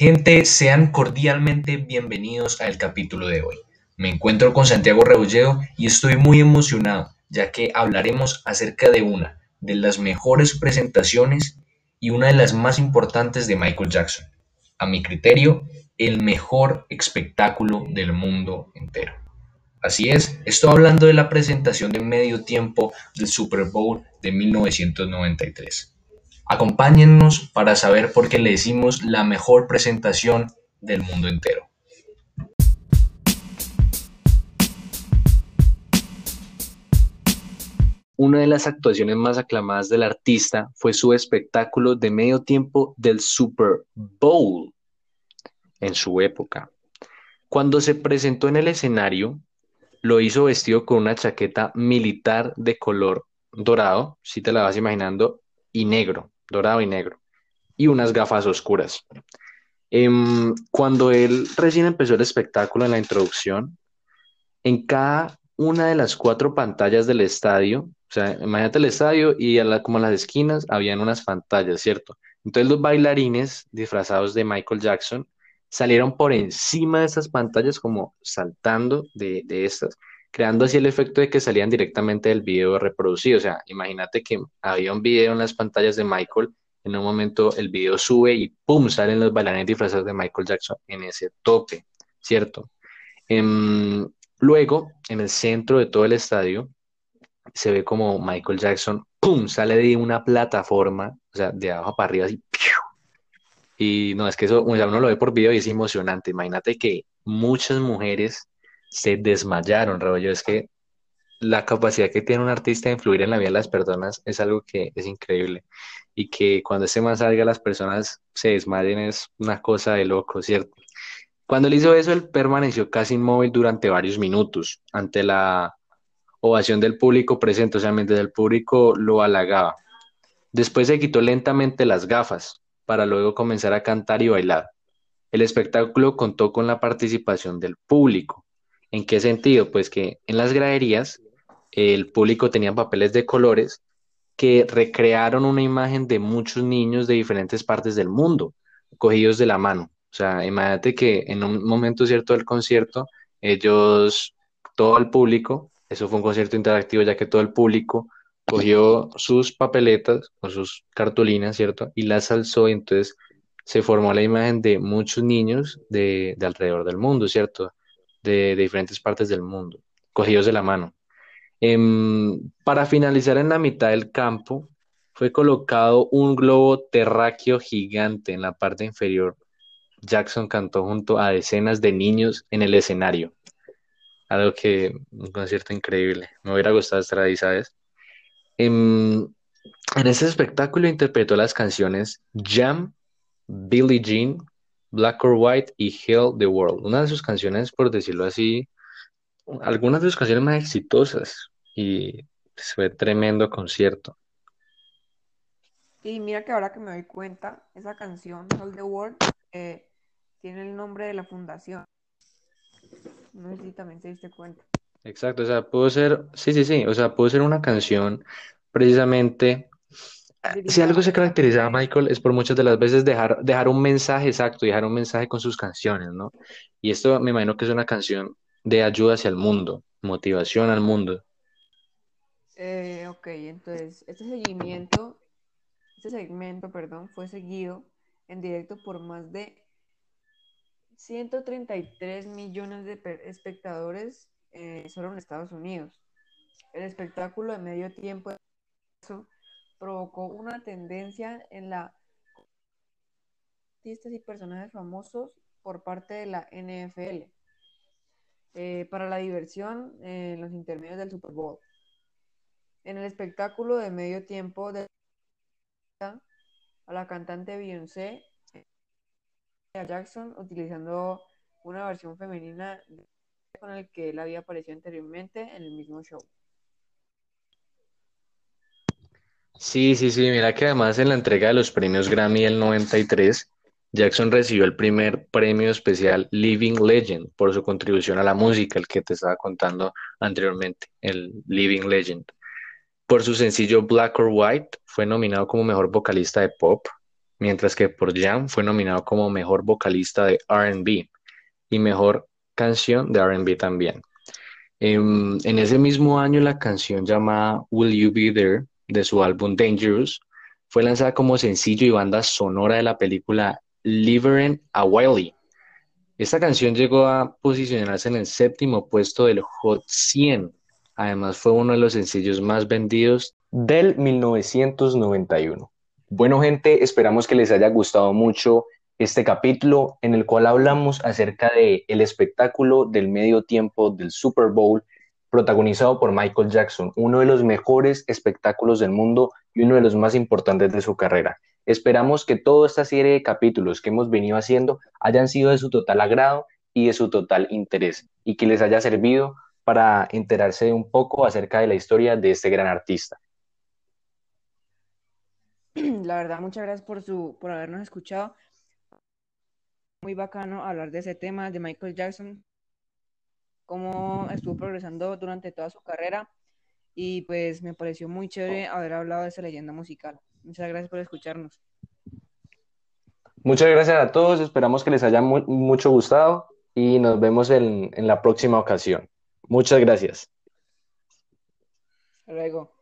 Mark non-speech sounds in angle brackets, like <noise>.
Gente, sean cordialmente bienvenidos al capítulo de hoy. Me encuentro con Santiago Rebolledo y estoy muy emocionado, ya que hablaremos acerca de una de las mejores presentaciones y una de las más importantes de Michael Jackson. A mi criterio, el mejor espectáculo del mundo entero. Así es, estoy hablando de la presentación de medio tiempo del Super Bowl de 1993. Acompáñennos para saber por qué le decimos la mejor presentación del mundo entero. Una de las actuaciones más aclamadas del artista fue su espectáculo de medio tiempo del Super Bowl en su época. Cuando se presentó en el escenario, lo hizo vestido con una chaqueta militar de color dorado, si te la vas imaginando, y negro dorado y negro, y unas gafas oscuras. Em, cuando él recién empezó el espectáculo en la introducción, en cada una de las cuatro pantallas del estadio, o sea, imagínate el estadio y como en las esquinas habían unas pantallas, ¿cierto? Entonces los bailarines disfrazados de Michael Jackson salieron por encima de esas pantallas como saltando de, de estas, creando así el efecto de que salían directamente del video reproducido. O sea, imagínate que había un video en las pantallas de Michael, en un momento el video sube y ¡pum! salen los bailarines disfrazados de Michael Jackson en ese tope, ¿cierto? Em, luego, en el centro de todo el estadio, se ve como Michael Jackson, ¡pum! sale de una plataforma, o sea, de abajo para arriba, así, y no, es que eso, uno lo ve por video y es emocionante. Imagínate que muchas mujeres se desmayaron, Raúl. Es que la capacidad que tiene un artista de influir en la vida de las personas es algo que es increíble. Y que cuando ese más salga, las personas se desmayen es una cosa de loco, ¿cierto? Cuando él hizo eso, él permaneció casi inmóvil durante varios minutos ante la ovación del público presente, o sea, mientras el público lo halagaba. Después se quitó lentamente las gafas para luego comenzar a cantar y bailar. El espectáculo contó con la participación del público, ¿En qué sentido? Pues que en las graderías el público tenía papeles de colores que recrearon una imagen de muchos niños de diferentes partes del mundo, cogidos de la mano. O sea, imagínate que en un momento cierto del concierto, ellos, todo el público, eso fue un concierto interactivo ya que todo el público cogió sus papeletas o sus cartulinas, ¿cierto? Y las alzó y entonces se formó la imagen de muchos niños de, de alrededor del mundo, ¿cierto? De, diferentes partes del mundo, cogidos de la mano. Em, para finalizar en la mitad del campo, fue colocado un globo terráqueo gigante en la parte inferior. Jackson cantó junto a decenas de niños en el escenario. Algo que, un concierto increíble. Me hubiera gustado estar ahí, ¿sabes? Em, en ese espectáculo interpretó las canciones Jam, Billie Jean, Black or White y Hell the World. Una de sus canciones, por decirlo así, algunas de sus canciones más exitosas y fue tremendo concierto. Y mira que ahora que me doy cuenta, esa canción, Hell the World, eh, tiene el nombre de la fundación. No sé si también se diste cuenta. Exacto, o sea, pudo ser, sí, sí, sí, o sea, pudo ser una canción precisamente si algo se caracteriza a Michael es por muchas de las veces dejar, dejar un mensaje exacto, dejar un mensaje con sus canciones, ¿no? Y esto me imagino que es una canción de ayuda hacia el mundo, motivación al mundo. Eh, ok, entonces este seguimiento, este segmento, perdón, fue seguido en directo por más de 133 millones de espectadores eh, solo en Estados Unidos. El espectáculo de medio tiempo provocó una tendencia en la artistas y personajes famosos por parte de la NFL eh, para la diversión en los intermedios del Super Bowl. En el espectáculo de medio tiempo de a la cantante Beyoncé a Jackson utilizando una versión femenina con el que él había aparecido anteriormente en el mismo show. Sí, sí, sí, mira que además en la entrega de los premios Grammy del 93, Jackson recibió el primer premio especial Living Legend por su contribución a la música, el que te estaba contando anteriormente, el Living Legend. Por su sencillo Black or White, fue nominado como mejor vocalista de pop. mientras que por Jam fue nominado como mejor vocalista de RB y mejor canción de RB también. En, en, ese mismo año, la canción llamada Will You Be There de su álbum Dangerous fue lanzada como sencillo y banda sonora de la película Livering a Wiley. Esta canción llegó a posicionarse en el séptimo puesto del Hot 100. Además, fue uno de los sencillos más vendidos del 1991. Bueno, gente, esperamos que les haya gustado mucho este capítulo en el cual hablamos acerca del el espectáculo del medio tiempo del Super Bowl protagonizado por Michael Jackson, uno de los mejores espectáculos del mundo y uno de los más importantes de su carrera. Esperamos que toda esta serie de capítulos que hemos venido haciendo hayan sido de su total agrado y de su total interés y que les haya servido para enterarse un poco acerca de la historia de este gran artista. <clears throat> La verdad, muchas gracias por, su, por habernos escuchado. Muy bacano hablar de ese tema de Michael Jackson, cómo estuvo progresando durante toda su carrera y pues me pareció muy chévere haber hablado de esa leyenda musical. Muchas gracias por escucharnos. Muchas gracias a todos, esperamos que les haya mucho gustado y nos vemos en, en la próxima ocasión. Muchas gracias. Hasta luego.